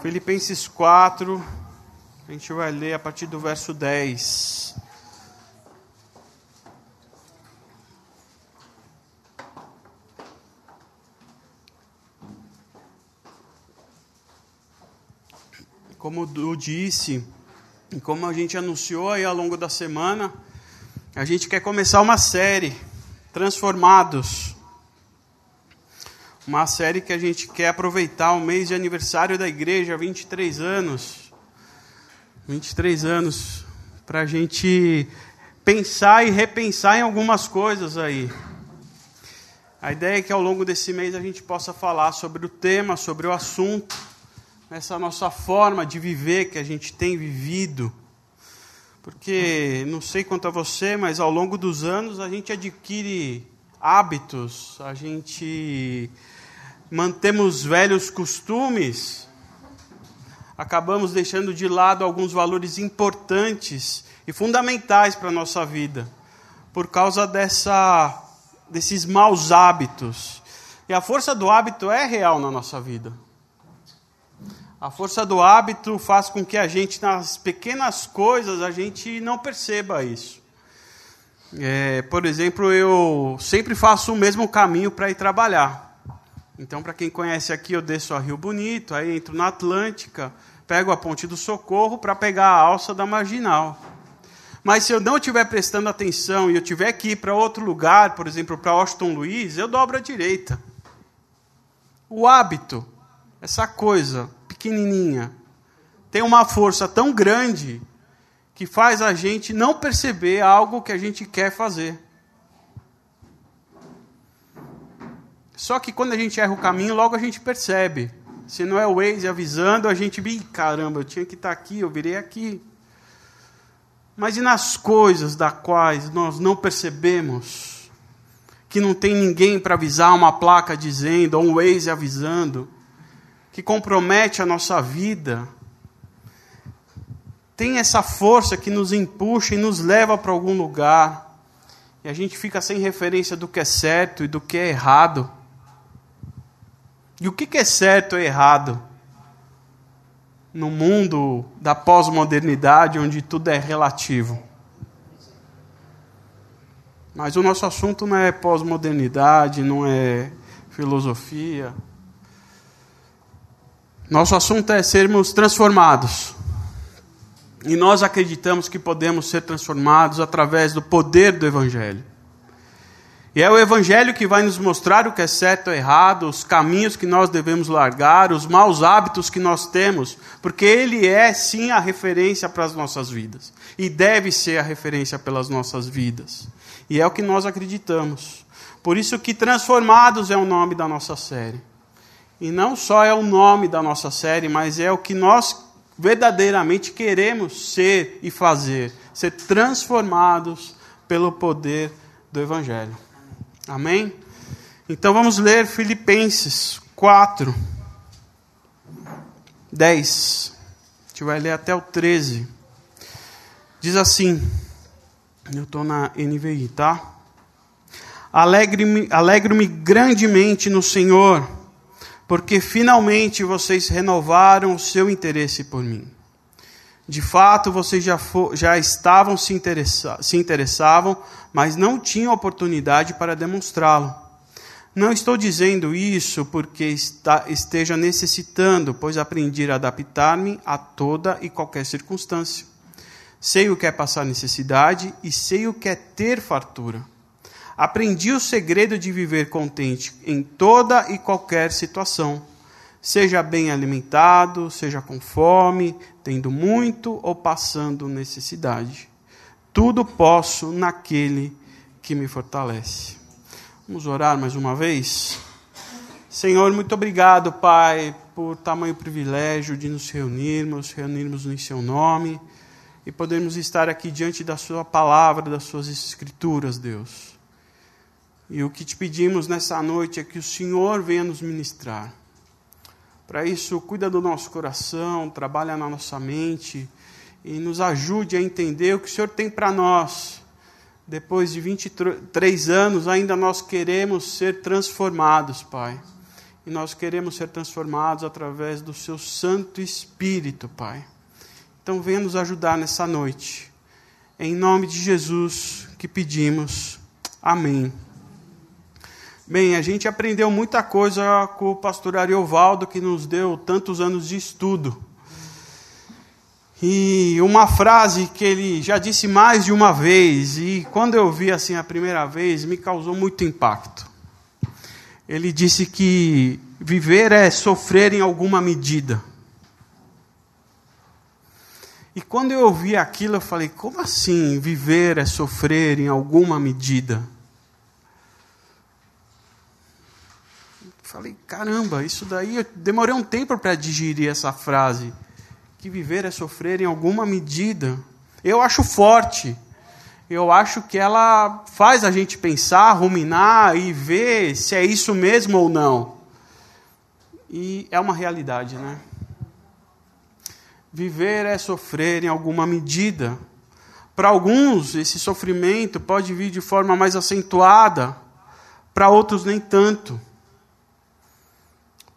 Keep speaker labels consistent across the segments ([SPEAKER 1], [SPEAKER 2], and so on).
[SPEAKER 1] Filipenses 4, a gente vai ler a partir do verso 10. Como eu disse, e como a gente anunciou aí ao longo da semana, a gente quer começar uma série, Transformados. Uma série que a gente quer aproveitar o mês de aniversário da igreja, 23 anos. 23 anos, para a gente pensar e repensar em algumas coisas aí. A ideia é que ao longo desse mês a gente possa falar sobre o tema, sobre o assunto, nessa nossa forma de viver que a gente tem vivido. Porque não sei quanto a você, mas ao longo dos anos a gente adquire hábitos, a gente mantemos velhos costumes, acabamos deixando de lado alguns valores importantes e fundamentais para a nossa vida, por causa dessa, desses maus hábitos. E a força do hábito é real na nossa vida. A força do hábito faz com que a gente, nas pequenas coisas, a gente não perceba isso. É, por exemplo, eu sempre faço o mesmo caminho para ir trabalhar. Então, para quem conhece aqui, eu desço a Rio Bonito, aí entro na Atlântica, pego a Ponte do Socorro para pegar a alça da Marginal. Mas se eu não estiver prestando atenção e eu tiver que ir para outro lugar, por exemplo, para Washington Luiz, eu dobro à direita. O hábito, essa coisa pequenininha, tem uma força tão grande que faz a gente não perceber algo que a gente quer fazer. Só que quando a gente erra o caminho, logo a gente percebe. Se não é o Waze avisando, a gente, Ih, caramba, eu tinha que estar aqui, eu virei aqui. Mas e nas coisas das quais nós não percebemos, que não tem ninguém para avisar uma placa dizendo, ou um Waze avisando, que compromete a nossa vida, tem essa força que nos empuxa e nos leva para algum lugar, e a gente fica sem referência do que é certo e do que é errado. E o que é certo ou errado? No mundo da pós-modernidade, onde tudo é relativo. Mas o nosso assunto não é pós-modernidade, não é filosofia. Nosso assunto é sermos transformados. E nós acreditamos que podemos ser transformados através do poder do Evangelho. E é o Evangelho que vai nos mostrar o que é certo ou errado, os caminhos que nós devemos largar, os maus hábitos que nós temos, porque Ele é sim a referência para as nossas vidas. E deve ser a referência pelas nossas vidas. E é o que nós acreditamos. Por isso que Transformados é o nome da nossa série. E não só é o nome da nossa série, mas é o que nós verdadeiramente queremos ser e fazer. Ser transformados pelo poder do Evangelho. Amém? Então vamos ler Filipenses 4, 10. A gente vai ler até o 13. Diz assim, eu estou na NVI, tá? Alegre-me alegro grandemente no Senhor, porque finalmente vocês renovaram o seu interesse por mim. De fato, vocês já, for, já estavam se, interessa, se interessavam, mas não tinham oportunidade para demonstrá-lo. Não estou dizendo isso porque está, esteja necessitando, pois aprendi a adaptar-me a toda e qualquer circunstância. Sei o que é passar necessidade e sei o que é ter fartura. Aprendi o segredo de viver contente em toda e qualquer situação seja bem alimentado, seja com fome, tendo muito ou passando necessidade. Tudo posso naquele que me fortalece. Vamos orar mais uma vez? Senhor, muito obrigado, Pai, por tamanho privilégio de nos reunirmos, reunirmos em Seu nome e podermos estar aqui diante da Sua palavra, das Suas Escrituras, Deus. E o que te pedimos nessa noite é que o Senhor venha nos ministrar. Para isso, cuida do nosso coração, trabalha na nossa mente e nos ajude a entender o que o Senhor tem para nós. Depois de 23 anos, ainda nós queremos ser transformados, Pai. e nós queremos ser transformados através do Seu Santo Espírito, Pai. Então, venha nos ajudar nessa noite. Em nome de Jesus que pedimos. Amém. Bem, a gente aprendeu muita coisa com o pastor Ariovaldo, que nos deu tantos anos de estudo. E uma frase que ele já disse mais de uma vez, e quando eu vi assim a primeira vez, me causou muito impacto. Ele disse que viver é sofrer em alguma medida. E quando eu ouvi aquilo, eu falei: como assim viver é sofrer em alguma medida? Falei, caramba, isso daí, eu demorei um tempo para digerir essa frase. Que viver é sofrer em alguma medida. Eu acho forte. Eu acho que ela faz a gente pensar, ruminar e ver se é isso mesmo ou não. E é uma realidade, né? Viver é sofrer em alguma medida. Para alguns, esse sofrimento pode vir de forma mais acentuada, para outros, nem tanto.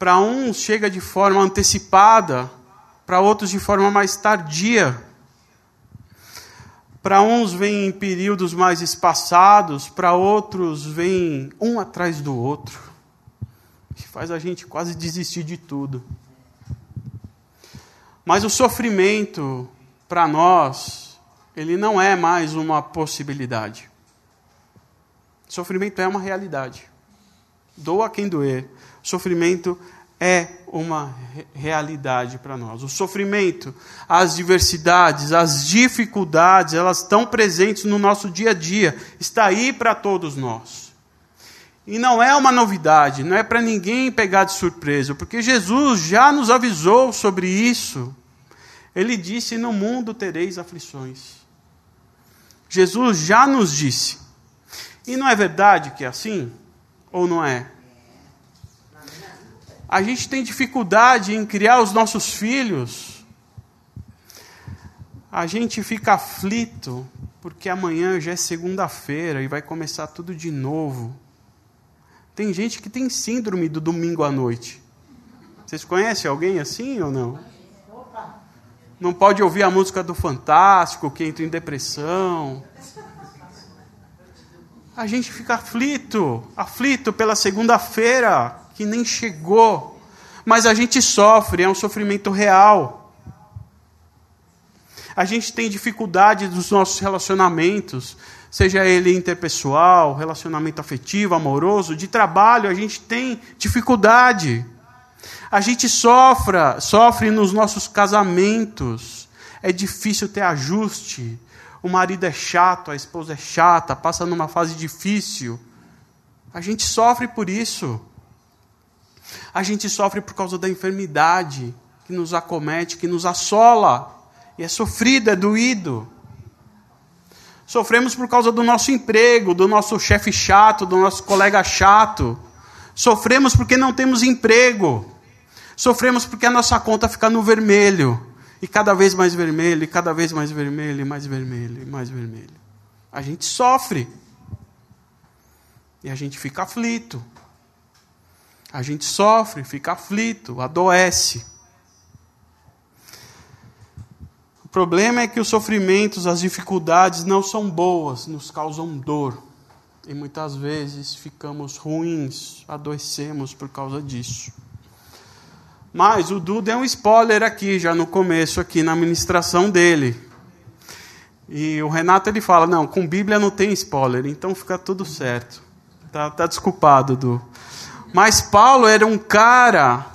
[SPEAKER 1] Para uns chega de forma antecipada, para outros de forma mais tardia. Para uns vem em períodos mais espaçados, para outros vem um atrás do outro. Que faz a gente quase desistir de tudo. Mas o sofrimento, para nós, ele não é mais uma possibilidade. Sofrimento é uma realidade. Doa quem doer. Sofrimento é uma realidade para nós. O sofrimento, as diversidades, as dificuldades, elas estão presentes no nosso dia a dia, está aí para todos nós. E não é uma novidade, não é para ninguém pegar de surpresa, porque Jesus já nos avisou sobre isso. Ele disse: No mundo tereis aflições. Jesus já nos disse. E não é verdade que é assim? Ou não é? A gente tem dificuldade em criar os nossos filhos. A gente fica aflito porque amanhã já é segunda-feira e vai começar tudo de novo. Tem gente que tem síndrome do domingo à noite. Vocês conhecem alguém assim ou não? Não pode ouvir a música do Fantástico, que entra em depressão. A gente fica aflito, aflito pela segunda-feira que nem chegou, mas a gente sofre, é um sofrimento real. A gente tem dificuldade dos nossos relacionamentos, seja ele interpessoal, relacionamento afetivo, amoroso, de trabalho, a gente tem dificuldade. A gente sofre, sofre nos nossos casamentos. É difícil ter ajuste. O marido é chato, a esposa é chata, passa numa fase difícil. A gente sofre por isso. A gente sofre por causa da enfermidade que nos acomete, que nos assola. E é sofrido, é doído. Sofremos por causa do nosso emprego, do nosso chefe chato, do nosso colega chato. Sofremos porque não temos emprego. Sofremos porque a nossa conta fica no vermelho. E cada vez mais vermelho, e cada vez mais vermelho, e mais vermelho, e mais vermelho. A gente sofre. E a gente fica aflito. A gente sofre, fica aflito, adoece. O problema é que os sofrimentos, as dificuldades não são boas, nos causam dor. E muitas vezes ficamos ruins, adoecemos por causa disso. Mas o Duda é um spoiler aqui, já no começo, aqui na ministração dele. E o Renato ele fala: não, com Bíblia não tem spoiler, então fica tudo certo. Tá, tá desculpado, Duda. Mas Paulo era um cara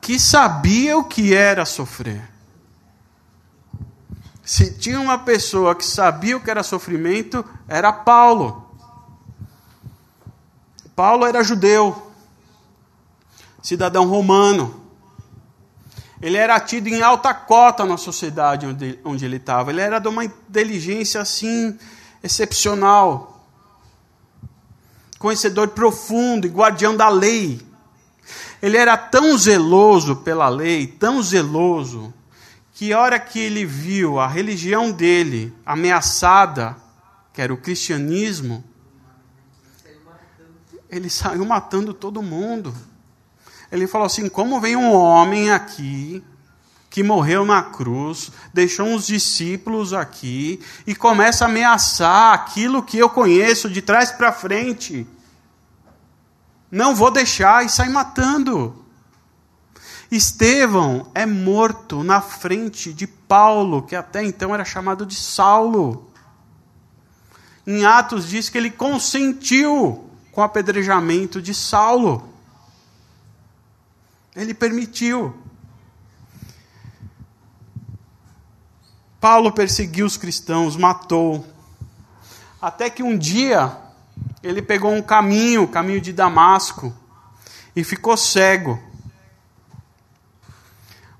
[SPEAKER 1] que sabia o que era sofrer. Se tinha uma pessoa que sabia o que era sofrimento, era Paulo. Paulo era judeu, cidadão romano. Ele era tido em alta cota na sociedade onde, onde ele estava. Ele era de uma inteligência assim excepcional conhecedor profundo e guardião da lei. Ele era tão zeloso pela lei, tão zeloso, que a hora que ele viu a religião dele ameaçada, que era o cristianismo, ele saiu matando todo mundo. Ele falou assim: como vem um homem aqui que morreu na cruz, deixou uns discípulos aqui e começa a ameaçar aquilo que eu conheço de trás para frente. Não vou deixar e sai matando. Estevão é morto na frente de Paulo, que até então era chamado de Saulo. Em Atos diz que ele consentiu com o apedrejamento de Saulo. Ele permitiu. Paulo perseguiu os cristãos, matou. Até que um dia ele pegou um caminho, o caminho de Damasco, e ficou cego.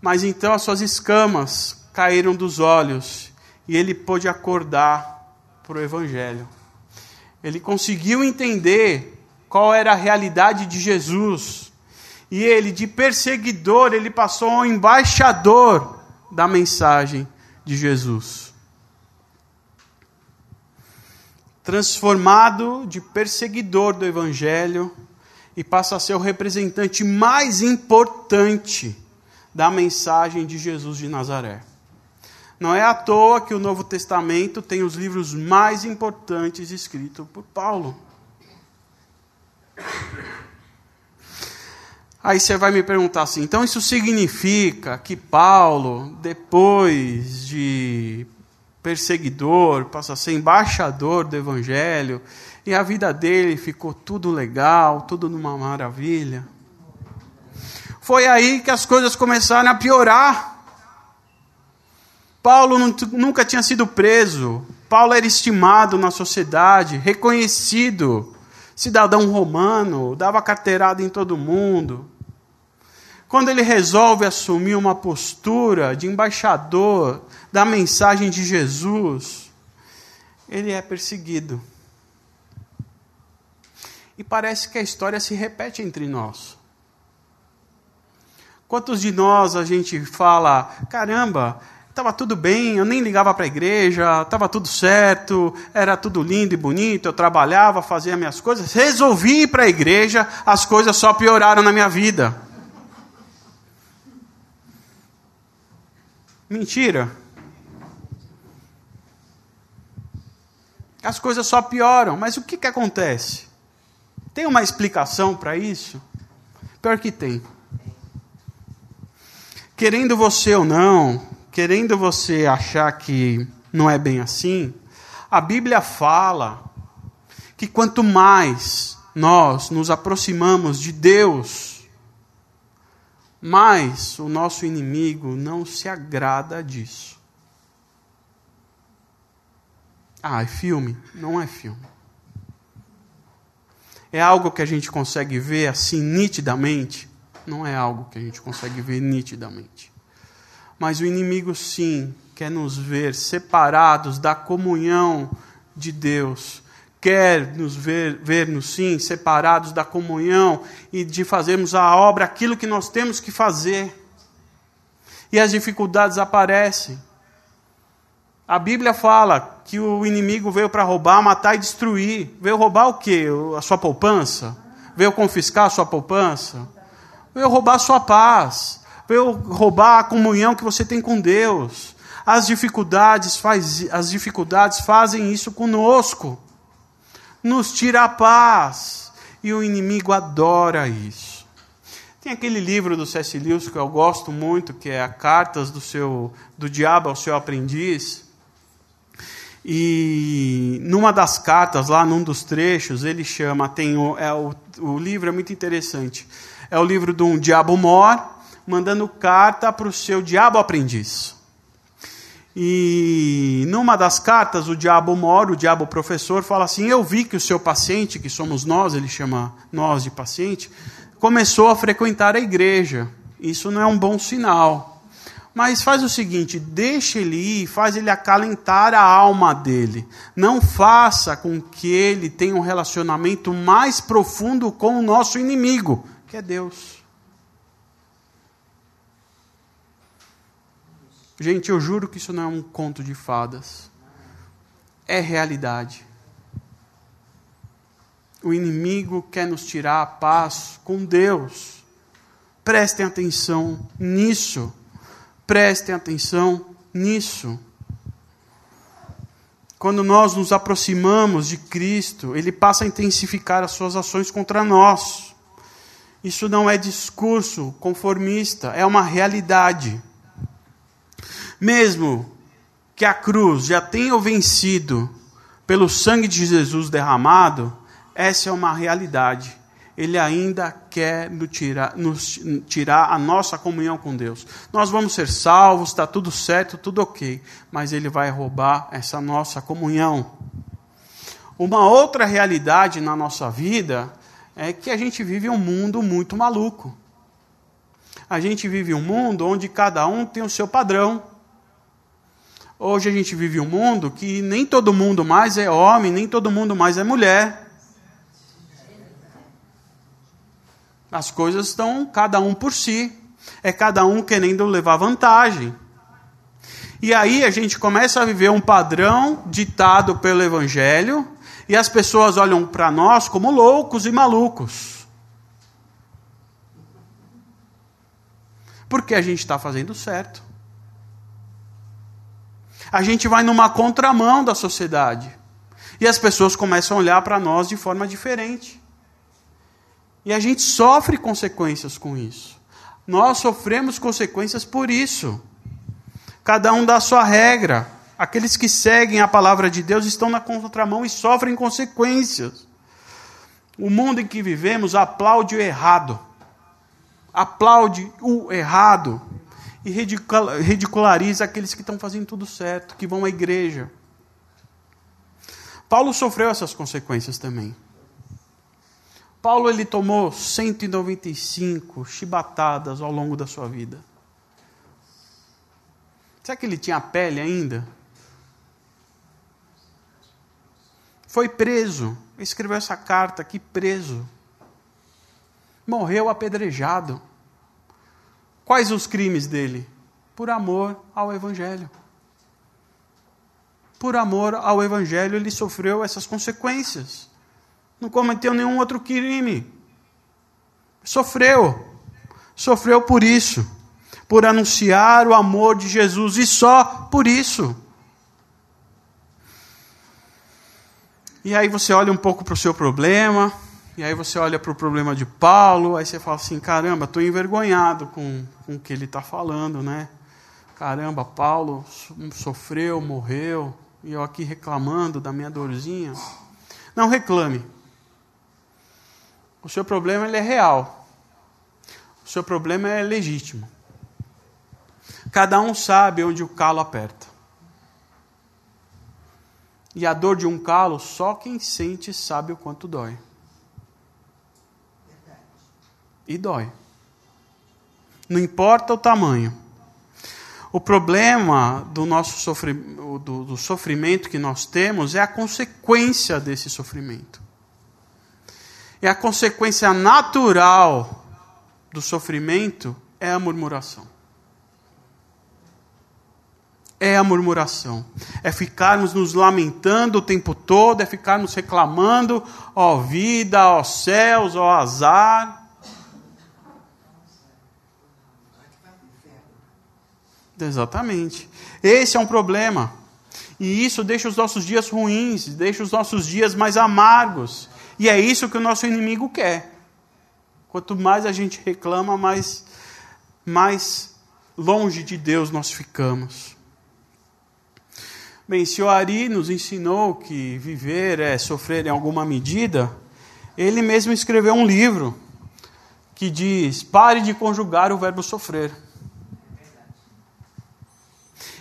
[SPEAKER 1] Mas então as suas escamas caíram dos olhos e ele pôde acordar para o Evangelho. Ele conseguiu entender qual era a realidade de Jesus. E ele, de perseguidor, ele passou a um embaixador da mensagem de Jesus. Transformado de perseguidor do Evangelho e passa a ser o representante mais importante da mensagem de Jesus de Nazaré. Não é à toa que o Novo Testamento tem os livros mais importantes escritos por Paulo. Aí você vai me perguntar assim: então isso significa que Paulo, depois de perseguidor, passa a ser embaixador do Evangelho, e a vida dele ficou tudo legal, tudo numa maravilha? Foi aí que as coisas começaram a piorar. Paulo nunca tinha sido preso. Paulo era estimado na sociedade, reconhecido, cidadão romano, dava carteirada em todo mundo. Quando ele resolve assumir uma postura de embaixador da mensagem de Jesus, ele é perseguido. E parece que a história se repete entre nós. Quantos de nós a gente fala, caramba, estava tudo bem, eu nem ligava para a igreja, estava tudo certo, era tudo lindo e bonito, eu trabalhava, fazia minhas coisas, resolvi ir para a igreja, as coisas só pioraram na minha vida. Mentira. As coisas só pioram, mas o que, que acontece? Tem uma explicação para isso? Pior que tem querendo você ou não, querendo você achar que não é bem assim, a Bíblia fala que quanto mais nós nos aproximamos de Deus, mais o nosso inimigo não se agrada disso. Ah, é filme? Não é filme. É algo que a gente consegue ver assim nitidamente não é algo que a gente consegue ver nitidamente. Mas o inimigo, sim, quer nos ver separados da comunhão de Deus, quer nos ver, ver-nos, sim, separados da comunhão e de fazermos a obra, aquilo que nós temos que fazer. E as dificuldades aparecem. A Bíblia fala que o inimigo veio para roubar, matar e destruir. Veio roubar o quê? A sua poupança? Veio confiscar a sua poupança? veio roubar a sua paz, veio roubar a comunhão que você tem com Deus. As dificuldades, faz, as dificuldades fazem isso conosco, nos tira a paz, e o inimigo adora isso. Tem aquele livro do C.S. Lewis que eu gosto muito, que é a Cartas do seu do Diabo ao seu aprendiz. E numa das cartas, lá num dos trechos, ele chama, tem o, é, o, o livro é muito interessante é o livro de um diabo mor, mandando carta para o seu diabo aprendiz. E numa das cartas, o diabo mor, o diabo professor, fala assim: Eu vi que o seu paciente, que somos nós, ele chama nós de paciente, começou a frequentar a igreja. Isso não é um bom sinal. Mas faz o seguinte: deixa ele ir, faz ele acalentar a alma dele. Não faça com que ele tenha um relacionamento mais profundo com o nosso inimigo, que é Deus. Gente, eu juro que isso não é um conto de fadas. É realidade. O inimigo quer nos tirar a paz com Deus. Prestem atenção nisso. Prestem atenção nisso. Quando nós nos aproximamos de Cristo, Ele passa a intensificar as suas ações contra nós. Isso não é discurso conformista, é uma realidade. Mesmo que a cruz já tenha vencido pelo sangue de Jesus derramado, essa é uma realidade. Ele ainda quer nos tirar, nos tirar a nossa comunhão com Deus. Nós vamos ser salvos, está tudo certo, tudo ok, mas Ele vai roubar essa nossa comunhão. Uma outra realidade na nossa vida é que a gente vive um mundo muito maluco. A gente vive um mundo onde cada um tem o seu padrão. Hoje a gente vive um mundo que nem todo mundo mais é homem, nem todo mundo mais é mulher. As coisas estão cada um por si. É cada um querendo levar vantagem. E aí a gente começa a viver um padrão ditado pelo Evangelho, e as pessoas olham para nós como loucos e malucos. Porque a gente está fazendo certo. A gente vai numa contramão da sociedade. E as pessoas começam a olhar para nós de forma diferente. E a gente sofre consequências com isso. Nós sofremos consequências por isso. Cada um dá a sua regra. Aqueles que seguem a palavra de Deus estão na contramão e sofrem consequências. O mundo em que vivemos aplaude o errado. Aplaude o errado. E ridiculariza aqueles que estão fazendo tudo certo, que vão à igreja. Paulo sofreu essas consequências também. Paulo ele tomou 195 chibatadas ao longo da sua vida. Será que ele tinha pele ainda? Foi preso, escreveu essa carta aqui preso. Morreu apedrejado. Quais os crimes dele? Por amor ao Evangelho. Por amor ao Evangelho, ele sofreu essas consequências não cometeu nenhum outro crime. Sofreu. Sofreu por isso. Por anunciar o amor de Jesus e só por isso. E aí você olha um pouco para o seu problema, e aí você olha para o problema de Paulo, aí você fala assim: caramba, estou envergonhado com, com o que ele está falando, né? Caramba, Paulo sofreu, morreu, e eu aqui reclamando da minha dorzinha. Não reclame. O seu problema ele é real. O seu problema é legítimo. Cada um sabe onde o calo aperta. E a dor de um calo, só quem sente sabe o quanto dói. E dói. Não importa o tamanho. O problema do nosso sofrimento, do, do sofrimento que nós temos é a consequência desse sofrimento. E a consequência natural do sofrimento é a murmuração. É a murmuração. É ficarmos nos lamentando o tempo todo, é ficarmos reclamando, ó vida, ó céus, ó azar. Exatamente. Esse é um problema. E isso deixa os nossos dias ruins, deixa os nossos dias mais amargos. E é isso que o nosso inimigo quer. Quanto mais a gente reclama, mais, mais longe de Deus nós ficamos. Bem, se o Ari nos ensinou que viver é sofrer em alguma medida, ele mesmo escreveu um livro que diz: pare de conjugar o verbo sofrer.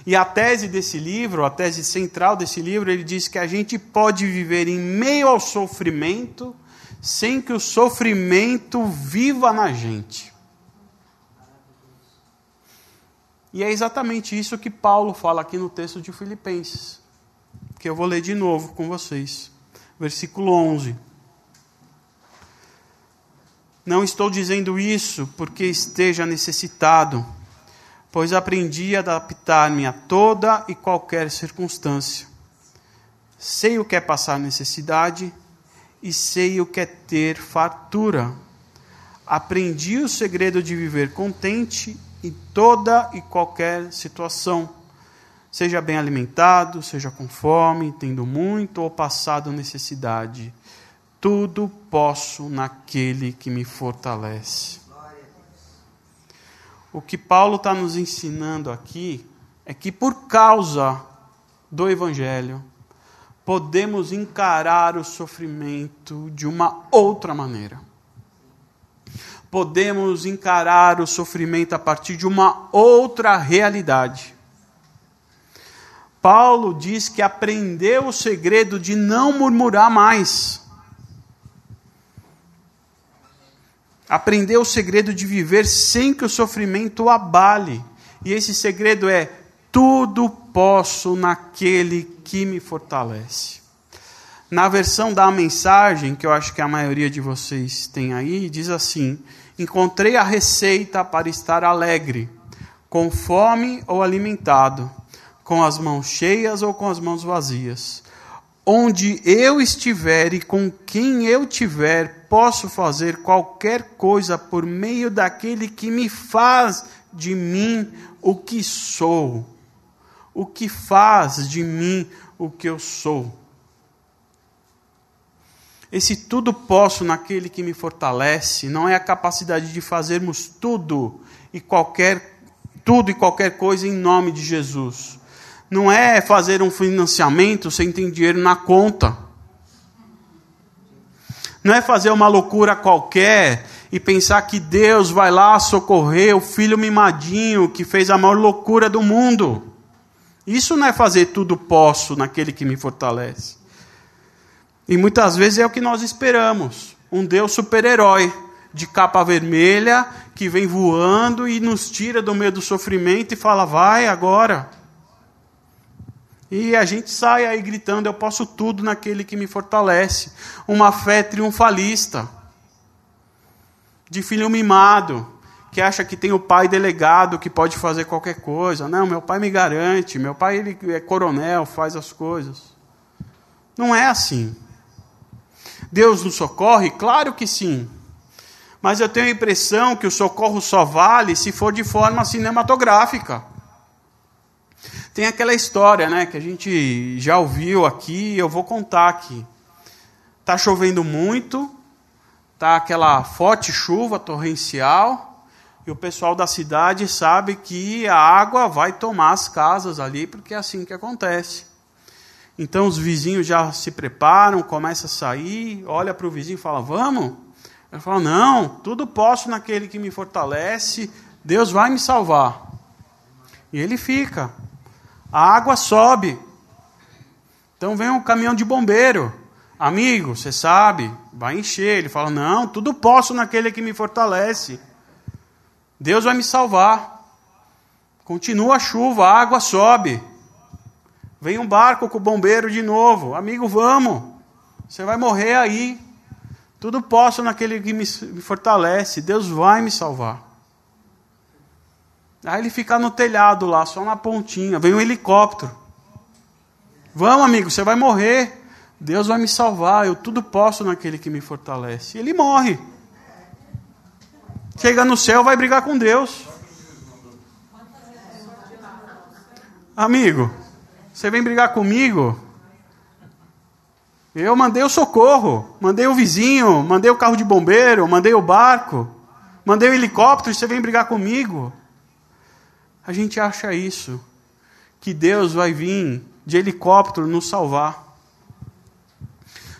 [SPEAKER 1] E a tese desse livro, a tese central desse livro, ele diz que a gente pode viver em meio ao sofrimento sem que o sofrimento viva na gente. E é exatamente isso que Paulo fala aqui no texto de Filipenses, que eu vou ler de novo com vocês. Versículo 11. Não estou dizendo isso porque esteja necessitado pois aprendi a adaptar-me a toda e qualquer circunstância. Sei o que é passar necessidade e sei o que é ter fartura. Aprendi o segredo de viver contente em toda e qualquer situação. Seja bem alimentado, seja com fome, tendo muito ou passado necessidade. Tudo posso naquele que me fortalece. O que Paulo está nos ensinando aqui é que, por causa do Evangelho, podemos encarar o sofrimento de uma outra maneira. Podemos encarar o sofrimento a partir de uma outra realidade. Paulo diz que aprendeu o segredo de não murmurar mais. Aprendeu o segredo de viver sem que o sofrimento o abale. E esse segredo é: tudo posso naquele que me fortalece. Na versão da mensagem, que eu acho que a maioria de vocês tem aí, diz assim: Encontrei a receita para estar alegre, com fome ou alimentado, com as mãos cheias ou com as mãos vazias. Onde eu estiver e com quem eu tiver, posso fazer qualquer coisa por meio daquele que me faz de mim o que sou o que faz de mim o que eu sou. Esse tudo posso naquele que me fortalece não é a capacidade de fazermos tudo e qualquer tudo e qualquer coisa em nome de Jesus. Não é fazer um financiamento sem ter dinheiro na conta. Não é fazer uma loucura qualquer e pensar que Deus vai lá socorrer o filho mimadinho que fez a maior loucura do mundo. Isso não é fazer tudo posso naquele que me fortalece. E muitas vezes é o que nós esperamos: um Deus super-herói, de capa vermelha, que vem voando e nos tira do meio do sofrimento e fala, vai agora. E a gente sai aí gritando: Eu posso tudo naquele que me fortalece. Uma fé triunfalista, de filho mimado, que acha que tem o pai delegado que pode fazer qualquer coisa. Não, meu pai me garante, meu pai ele é coronel, faz as coisas. Não é assim. Deus nos socorre? Claro que sim. Mas eu tenho a impressão que o socorro só vale se for de forma cinematográfica. Tem aquela história, né, que a gente já ouviu aqui, eu vou contar aqui. Tá chovendo muito, tá aquela forte chuva torrencial, e o pessoal da cidade sabe que a água vai tomar as casas ali, porque é assim que acontece. Então os vizinhos já se preparam, começa a sair, olha para o vizinho e fala: Vamos? Ele fala: Não, tudo posso naquele que me fortalece, Deus vai me salvar. E ele fica. A água sobe. Então vem um caminhão de bombeiro. Amigo, você sabe, vai encher. Ele fala: Não, tudo posso naquele que me fortalece. Deus vai me salvar. Continua a chuva, a água sobe. Vem um barco com o bombeiro de novo. Amigo, vamos. Você vai morrer aí. Tudo posso naquele que me fortalece. Deus vai me salvar. Aí ele fica no telhado lá, só na pontinha. Vem um helicóptero. Vamos, amigo, você vai morrer. Deus vai me salvar. Eu tudo posso naquele que me fortalece. Ele morre. Chega no céu, vai brigar com Deus. Amigo, você vem brigar comigo? Eu mandei o socorro, mandei o vizinho, mandei o carro de bombeiro, mandei o barco, mandei o helicóptero, você vem brigar comigo? A gente acha isso, que Deus vai vir de helicóptero nos salvar.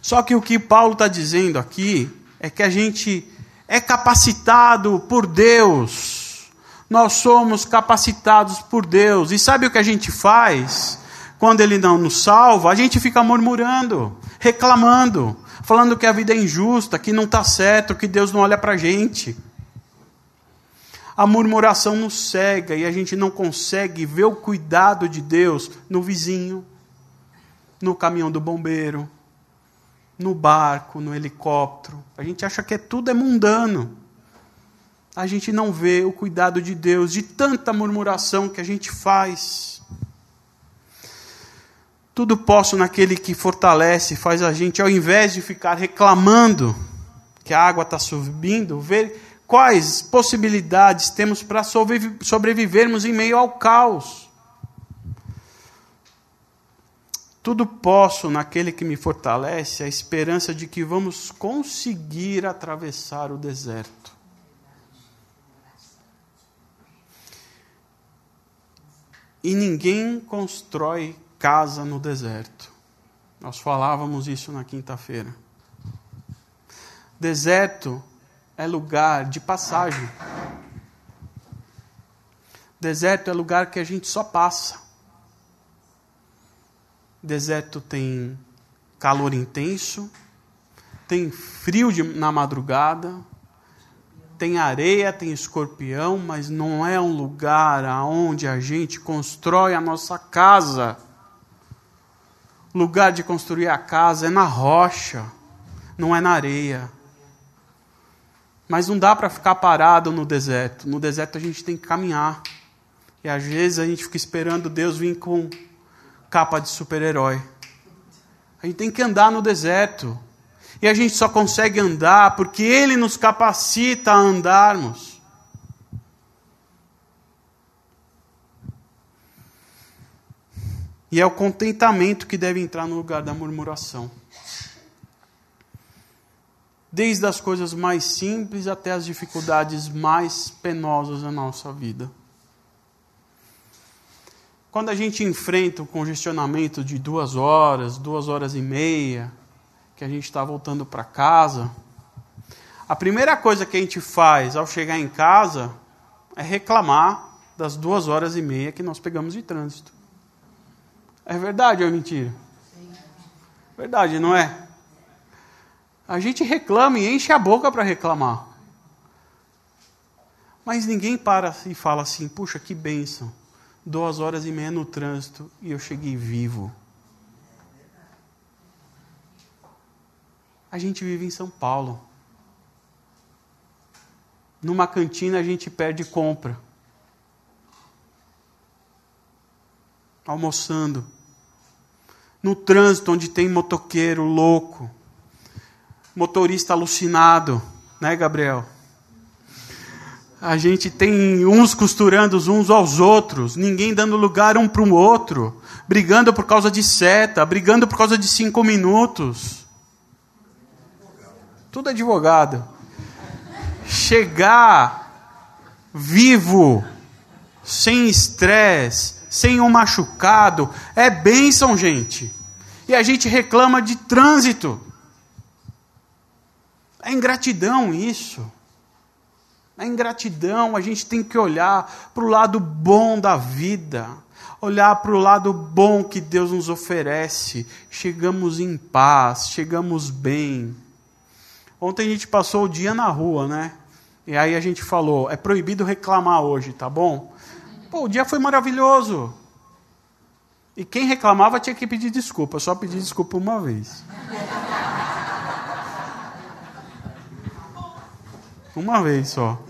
[SPEAKER 1] Só que o que Paulo está dizendo aqui é que a gente é capacitado por Deus. Nós somos capacitados por Deus. E sabe o que a gente faz? Quando Ele não nos salva, a gente fica murmurando, reclamando, falando que a vida é injusta, que não está certo, que Deus não olha para a gente. A murmuração nos cega e a gente não consegue ver o cuidado de Deus no vizinho, no caminhão do bombeiro, no barco, no helicóptero. A gente acha que é tudo é mundano. A gente não vê o cuidado de Deus, de tanta murmuração que a gente faz. Tudo posso naquele que fortalece, faz a gente, ao invés de ficar reclamando que a água está subindo, ver Quais possibilidades temos para sobrevivermos em meio ao caos? Tudo posso naquele que me fortalece, a esperança de que vamos conseguir atravessar o deserto. E ninguém constrói casa no deserto. Nós falávamos isso na quinta-feira. Deserto é lugar de passagem. Deserto é lugar que a gente só passa. Deserto tem calor intenso, tem frio de, na madrugada, tem areia, tem escorpião, mas não é um lugar aonde a gente constrói a nossa casa. Lugar de construir a casa é na rocha, não é na areia. Mas não dá para ficar parado no deserto. No deserto a gente tem que caminhar. E às vezes a gente fica esperando Deus vir com capa de super-herói. A gente tem que andar no deserto. E a gente só consegue andar porque Ele nos capacita a andarmos. E é o contentamento que deve entrar no lugar da murmuração. Desde as coisas mais simples até as dificuldades mais penosas da nossa vida. Quando a gente enfrenta o congestionamento de duas horas, duas horas e meia, que a gente está voltando para casa, a primeira coisa que a gente faz ao chegar em casa é reclamar das duas horas e meia que nós pegamos de trânsito. É verdade ou é mentira? Verdade, não é? A gente reclama e enche a boca para reclamar. Mas ninguém para e fala assim: puxa, que bênção. Duas horas e meia no trânsito e eu cheguei vivo. A gente vive em São Paulo. Numa cantina a gente perde compra. Almoçando. No trânsito onde tem motoqueiro louco. Motorista alucinado, né, Gabriel? A gente tem uns costurando uns aos outros, ninguém dando lugar um para o outro, brigando por causa de seta, brigando por causa de cinco minutos. Tudo advogado. Chegar vivo, sem estresse, sem um machucado, é bênção, gente. E a gente reclama de trânsito. É ingratidão isso. É ingratidão, a gente tem que olhar para o lado bom da vida, olhar para o lado bom que Deus nos oferece. Chegamos em paz, chegamos bem. Ontem a gente passou o dia na rua, né? E aí a gente falou: é proibido reclamar hoje, tá bom? Pô, o dia foi maravilhoso. E quem reclamava tinha que pedir desculpa. Só pedi desculpa uma vez. Uma vez só.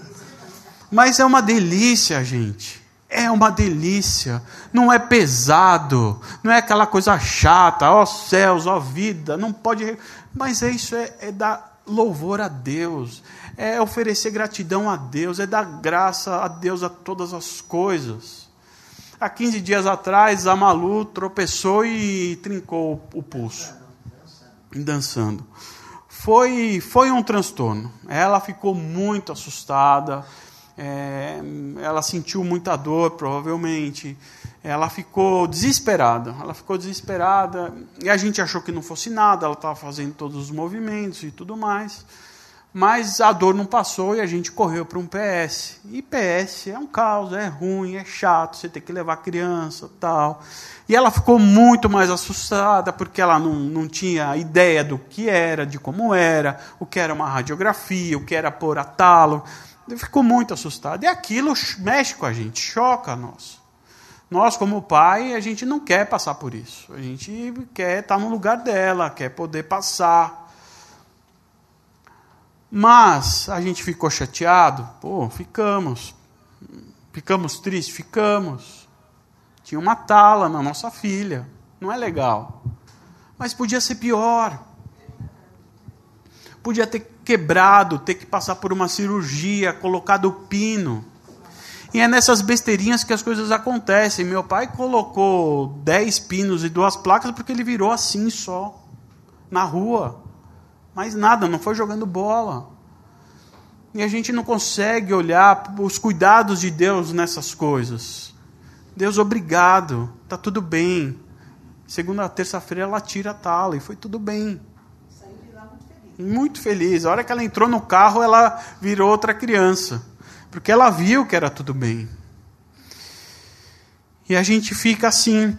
[SPEAKER 1] Mas é uma delícia, gente. É uma delícia. Não é pesado. Não é aquela coisa chata. Ó céus, ó vida. Não pode. Mas é isso, é, é dar louvor a Deus, é oferecer gratidão a Deus, é dar graça a Deus a todas as coisas. Há 15 dias atrás, a Malu tropeçou e trincou o pulso, dançando. Foi, foi um transtorno. Ela ficou muito assustada, é, ela sentiu muita dor, provavelmente ela ficou desesperada. Ela ficou desesperada e a gente achou que não fosse nada, ela estava fazendo todos os movimentos e tudo mais. Mas a dor não passou e a gente correu para um PS. E PS é um caos, é ruim, é chato, você tem que levar criança tal. E ela ficou muito mais assustada porque ela não, não tinha ideia do que era, de como era, o que era uma radiografia, o que era pôr a talo. Ficou muito assustada. E aquilo mexe com a gente, choca nós. Nós, como pai, a gente não quer passar por isso. A gente quer estar no lugar dela, quer poder passar. Mas a gente ficou chateado? Pô, ficamos. Ficamos tristes? Ficamos. Tinha uma tala na nossa filha. Não é legal. Mas podia ser pior. podia ter quebrado, ter que passar por uma cirurgia, colocado pino. E é nessas besteirinhas que as coisas acontecem. Meu pai colocou 10 pinos e duas placas porque ele virou assim só, na rua. Mas nada, não foi jogando bola. E a gente não consegue olhar os cuidados de Deus nessas coisas. Deus, obrigado, está tudo bem. Segunda, terça-feira ela tira a tala e foi tudo bem. Muito feliz. A hora que ela entrou no carro, ela virou outra criança. Porque ela viu que era tudo bem. E a gente fica assim.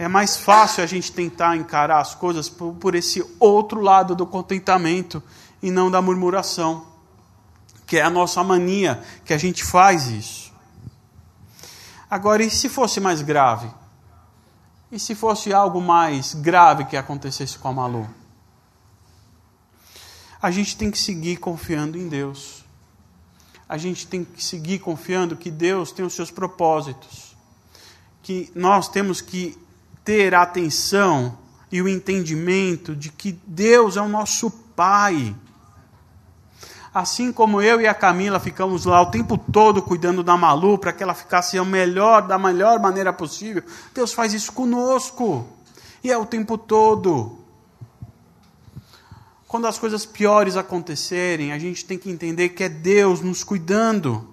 [SPEAKER 1] É mais fácil a gente tentar encarar as coisas por, por esse outro lado do contentamento e não da murmuração, que é a nossa mania, que a gente faz isso. Agora, e se fosse mais grave? E se fosse algo mais grave que acontecesse com a Malu? A gente tem que seguir confiando em Deus. A gente tem que seguir confiando que Deus tem os seus propósitos. Que nós temos que ter a atenção e o entendimento de que Deus é o nosso Pai. Assim como eu e a Camila ficamos lá o tempo todo cuidando da Malu para que ela ficasse a melhor, da melhor maneira possível, Deus faz isso conosco. E é o tempo todo. Quando as coisas piores acontecerem, a gente tem que entender que é Deus nos cuidando.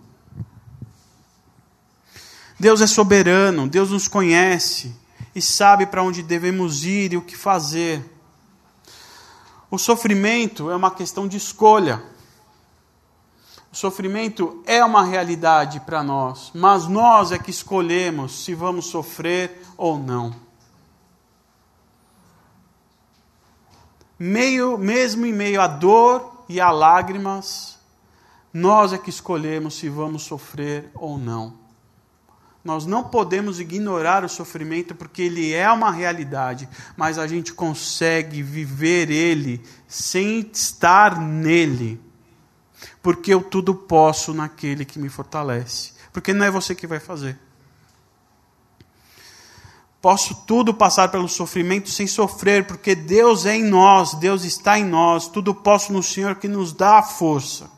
[SPEAKER 1] Deus é soberano, Deus nos conhece e sabe para onde devemos ir e o que fazer. O sofrimento é uma questão de escolha. O sofrimento é uma realidade para nós, mas nós é que escolhemos se vamos sofrer ou não. Meio, mesmo em meio à dor e a lágrimas, nós é que escolhemos se vamos sofrer ou não. Nós não podemos ignorar o sofrimento porque ele é uma realidade, mas a gente consegue viver ele sem estar nele porque eu tudo posso naquele que me fortalece. Porque não é você que vai fazer. Posso tudo passar pelo sofrimento sem sofrer, porque Deus é em nós, Deus está em nós, tudo posso no Senhor que nos dá a força.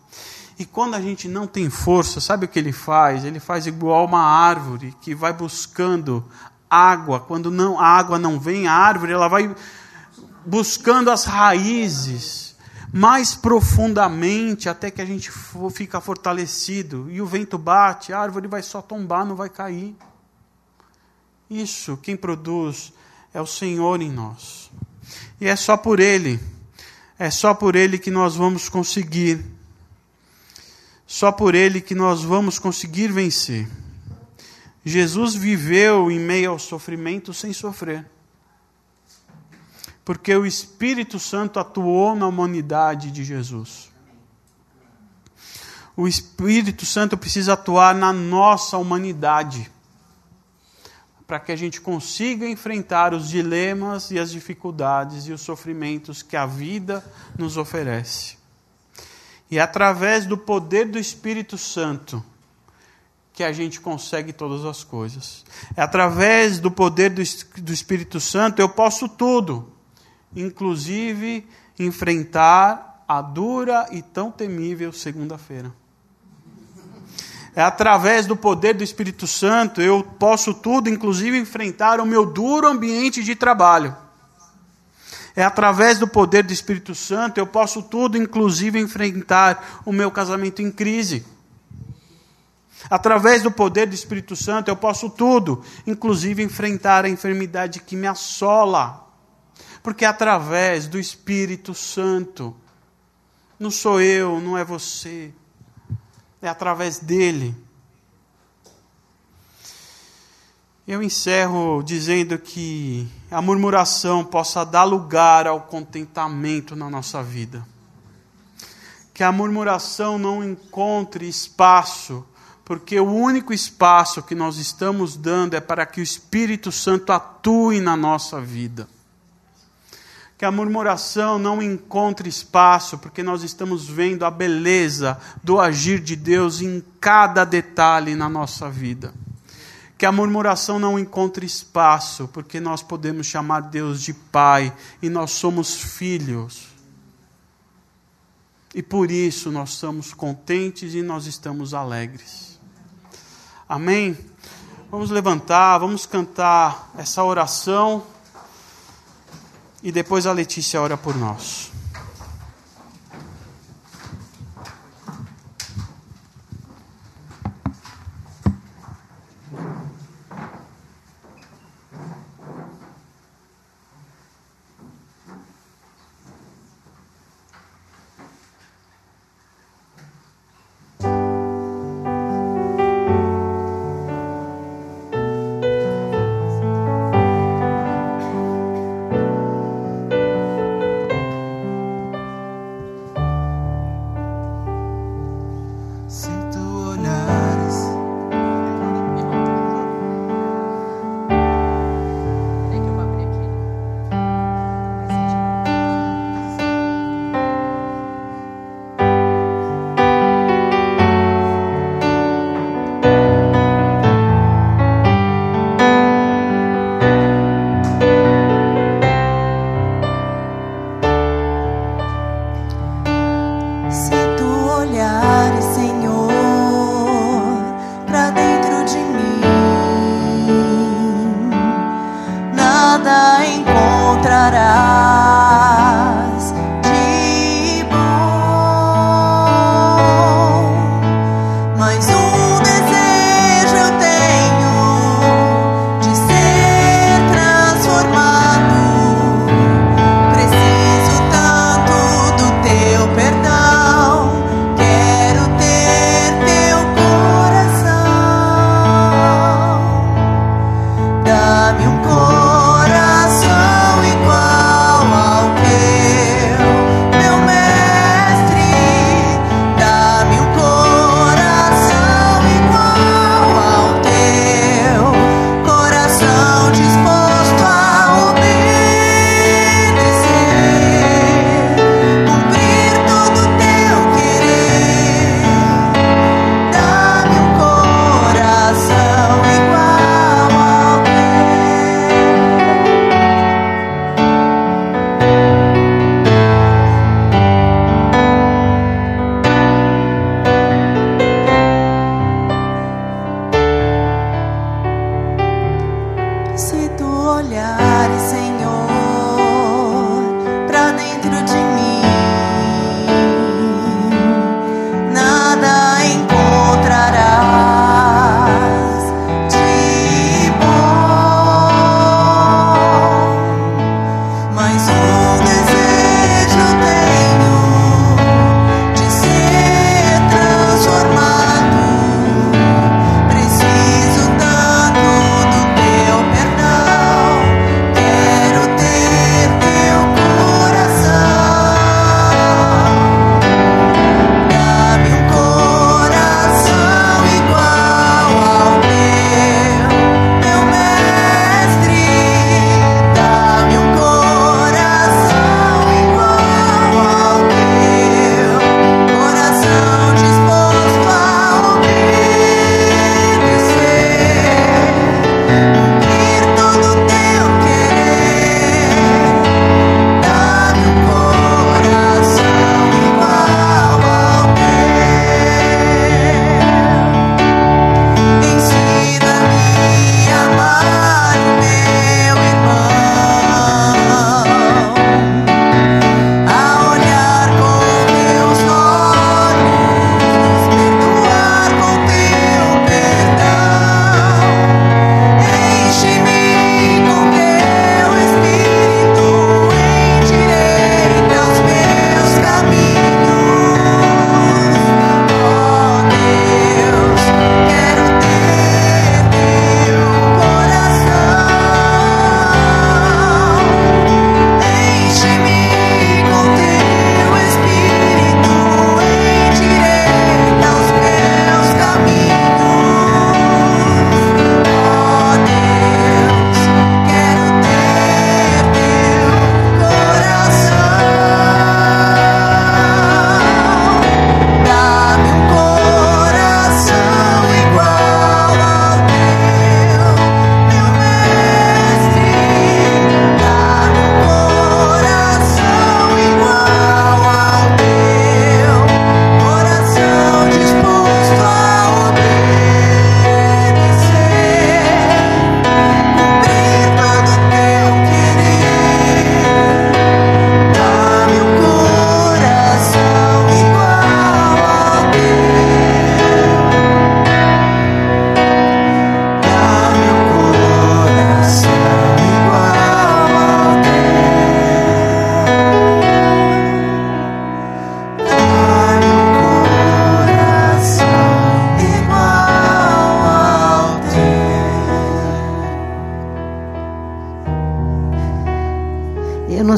[SPEAKER 1] E quando a gente não tem força, sabe o que ele faz? Ele faz igual uma árvore que vai buscando água. Quando não, a água não vem, a árvore ela vai buscando as raízes mais profundamente até que a gente fica fortalecido e o vento bate, a árvore vai só tombar, não vai cair. Isso, quem produz é o Senhor em nós. E é só por Ele, é só por Ele que nós vamos conseguir, só por Ele que nós vamos conseguir vencer. Jesus viveu em meio ao sofrimento sem sofrer porque o Espírito Santo atuou na humanidade de Jesus. O Espírito Santo precisa atuar na nossa humanidade, para que a gente consiga enfrentar os dilemas e as dificuldades e os sofrimentos que a vida nos oferece. E através do poder do Espírito Santo que a gente consegue todas as coisas. É através do poder do, do Espírito Santo eu posso tudo inclusive enfrentar a dura e tão temível segunda-feira. É através do poder do Espírito Santo eu posso tudo, inclusive enfrentar o meu duro ambiente de trabalho. É através do poder do Espírito Santo eu posso tudo, inclusive enfrentar o meu casamento em crise. Através do poder do Espírito Santo eu posso tudo, inclusive enfrentar a enfermidade que me assola porque é através do Espírito Santo. Não sou eu, não é você. É através dele. Eu encerro dizendo que a murmuração possa dar lugar ao contentamento na nossa vida. Que a murmuração não encontre espaço, porque o único espaço que nós estamos dando é para que o Espírito Santo atue na nossa vida que a murmuração não encontre espaço, porque nós estamos vendo a beleza do agir de Deus em cada detalhe na nossa vida. Que a murmuração não encontre espaço, porque nós podemos chamar Deus de Pai e nós somos filhos.
[SPEAKER 2] E por isso nós estamos contentes e nós estamos alegres. Amém? Vamos levantar, vamos cantar essa oração. E depois a Letícia ora por nós.
[SPEAKER 3] See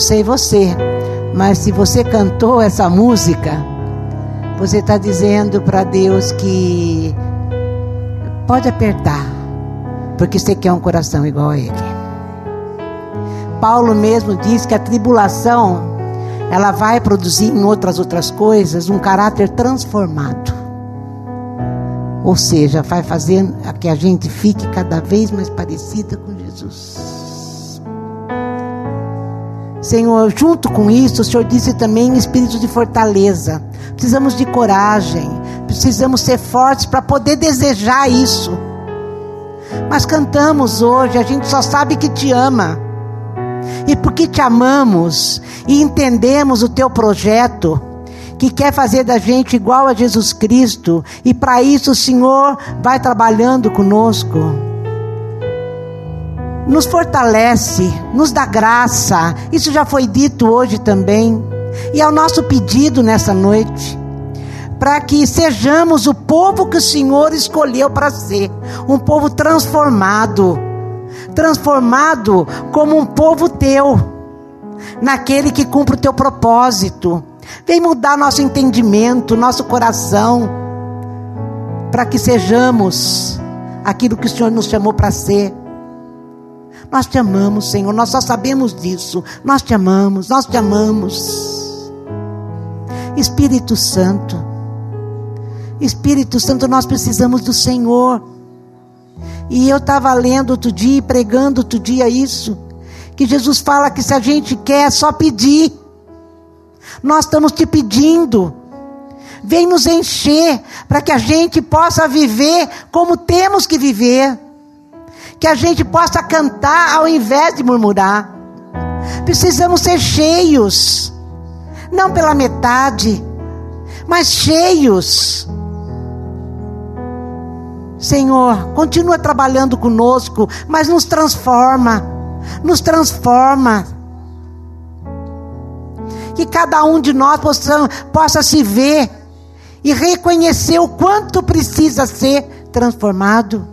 [SPEAKER 3] sei você, mas se você cantou essa música, você está dizendo para Deus que pode apertar, porque você quer um coração igual a Ele. Paulo mesmo diz que a tribulação ela vai produzir em outras outras coisas um caráter transformado. Ou seja, vai fazer que a gente fique cada vez mais parecida com Jesus. Senhor, junto com isso, o Senhor disse também espírito de fortaleza. Precisamos de coragem, precisamos ser fortes para poder desejar isso. Mas cantamos hoje, a gente só sabe que te ama. E porque te amamos e entendemos o teu projeto, que quer fazer da gente igual a Jesus Cristo, e para isso o Senhor vai trabalhando conosco. Nos fortalece, nos dá graça, isso já foi dito hoje também, e é o nosso pedido nessa noite para que sejamos o povo que o Senhor escolheu para ser, um povo transformado transformado como um povo teu, naquele que cumpre o teu propósito. Vem mudar nosso entendimento, nosso coração, para que sejamos aquilo que o Senhor nos chamou para ser. Nós te amamos, Senhor, nós só sabemos disso. Nós te amamos, nós te amamos. Espírito Santo, Espírito Santo, nós precisamos do Senhor. E eu estava lendo outro dia pregando outro dia isso. Que Jesus fala que se a gente quer, é só pedir. Nós estamos te pedindo. Vem nos encher para que a gente possa viver como temos que viver. Que a gente possa cantar ao invés de murmurar. Precisamos ser cheios. Não pela metade, mas cheios Senhor, continua trabalhando conosco, mas nos transforma, nos transforma. Que cada um de nós possa, possa se ver e reconhecer o quanto precisa ser transformado.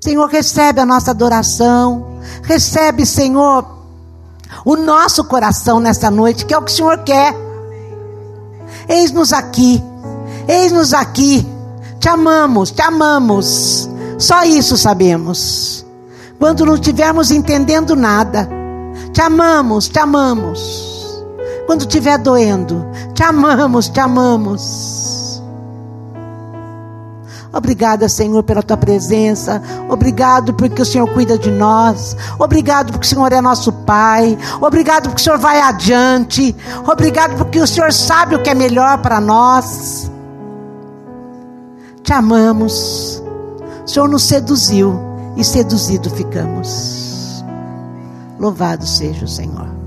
[SPEAKER 3] Senhor, recebe a nossa adoração, recebe, Senhor, o nosso coração nessa noite, que é o que o Senhor quer. Eis-nos aqui Eis-nos aqui, te amamos, te amamos. Só isso sabemos. Quando não estivermos entendendo nada, te amamos, te amamos. Quando estiver doendo, te amamos, te amamos. Obrigada, Senhor, pela tua presença. Obrigado porque o Senhor cuida de nós. Obrigado porque o Senhor é nosso Pai. Obrigado porque o Senhor vai adiante. Obrigado porque o Senhor sabe o que é melhor para nós te amamos. O Senhor nos seduziu e seduzido ficamos. Louvado seja o Senhor.